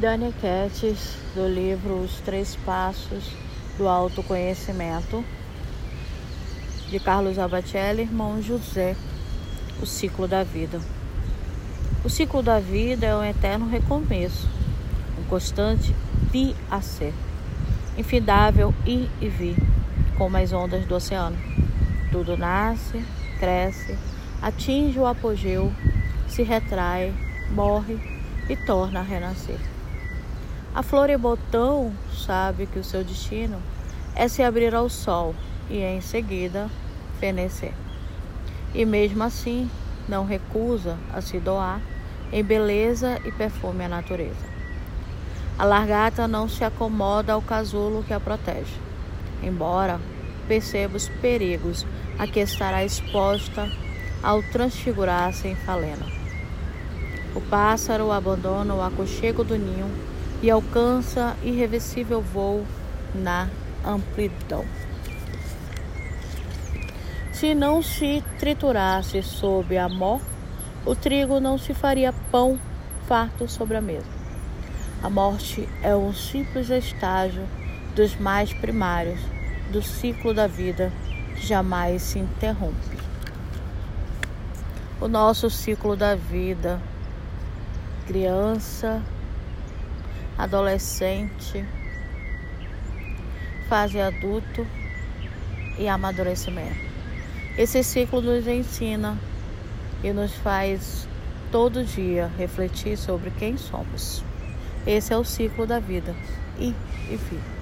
Dani Kettis, do livro Os Três Passos do Autoconhecimento, de Carlos Abatelli, irmão José, O Ciclo da Vida. O ciclo da vida é um eterno recomeço, um constante vir a ser, infindável ir e vir, como as ondas do oceano. Tudo nasce, cresce, atinge o apogeu, se retrai, morre e torna a renascer. A flor e botão sabe que o seu destino é se abrir ao sol e em seguida fenecer. E mesmo assim não recusa a se doar em beleza e perfume à natureza. A largata não se acomoda ao casulo que a protege, embora perceba os perigos a que estará exposta ao transfigurar-se em falena. O pássaro abandona o aconchego do ninho e alcança irreversível voo na amplidão. Se não se triturasse sob a mó, o trigo não se faria pão farto sobre a mesa. A morte é um simples estágio dos mais primários do ciclo da vida que jamais se interrompe. O nosso ciclo da vida, criança, adolescente, fase adulto e amadurecimento. Esse ciclo nos ensina e nos faz todo dia refletir sobre quem somos. Esse é o ciclo da vida. E, enfim.